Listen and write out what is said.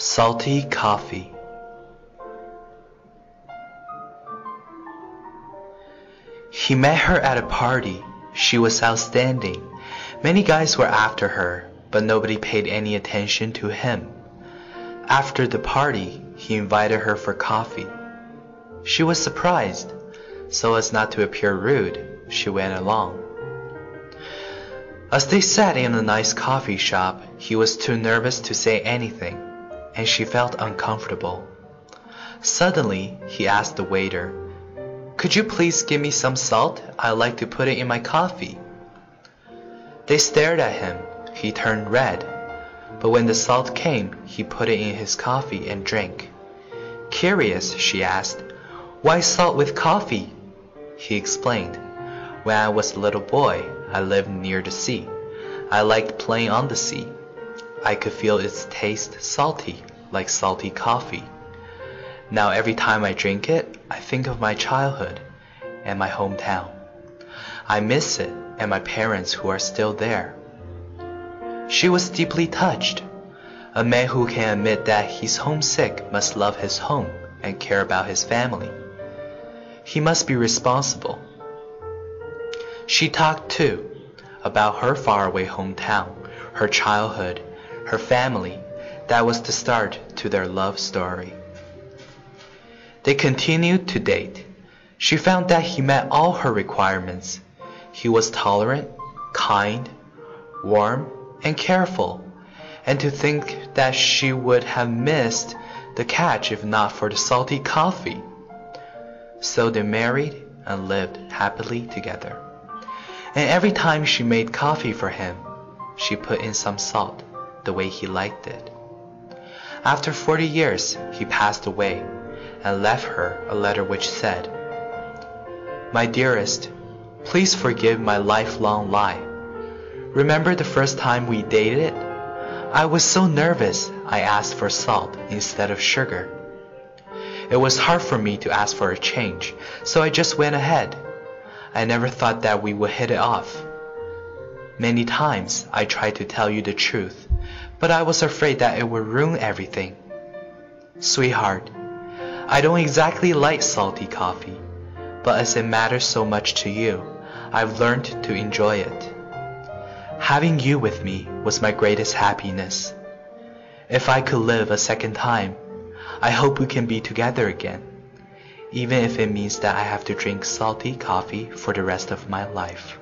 Salty coffee. He met her at a party. She was outstanding. Many guys were after her, but nobody paid any attention to him. After the party, he invited her for coffee. She was surprised. So as not to appear rude, she went along. As they sat in a nice coffee shop, he was too nervous to say anything and she felt uncomfortable. Suddenly, he asked the waiter, Could you please give me some salt? I'd like to put it in my coffee. They stared at him. He turned red. But when the salt came, he put it in his coffee and drank. Curious, she asked, Why salt with coffee? He explained, When I was a little boy, I lived near the sea. I liked playing on the sea. I could feel its taste salty, like salty coffee. Now every time I drink it, I think of my childhood and my hometown. I miss it and my parents who are still there. She was deeply touched. A man who can admit that he's homesick must love his home and care about his family. He must be responsible. She talked too about her faraway hometown, her childhood, her family, that was the start to their love story. They continued to date. She found that he met all her requirements. He was tolerant, kind, warm, and careful. And to think that she would have missed the catch if not for the salty coffee. So they married and lived happily together. And every time she made coffee for him, she put in some salt the way he liked it. After forty years, he passed away and left her a letter which said, My dearest, please forgive my lifelong lie. Remember the first time we dated? I was so nervous I asked for salt instead of sugar. It was hard for me to ask for a change, so I just went ahead. I never thought that we would hit it off. Many times I tried to tell you the truth, but I was afraid that it would ruin everything. Sweetheart, I don't exactly like salty coffee, but as it matters so much to you, I've learned to enjoy it. Having you with me was my greatest happiness. If I could live a second time, I hope we can be together again, even if it means that I have to drink salty coffee for the rest of my life.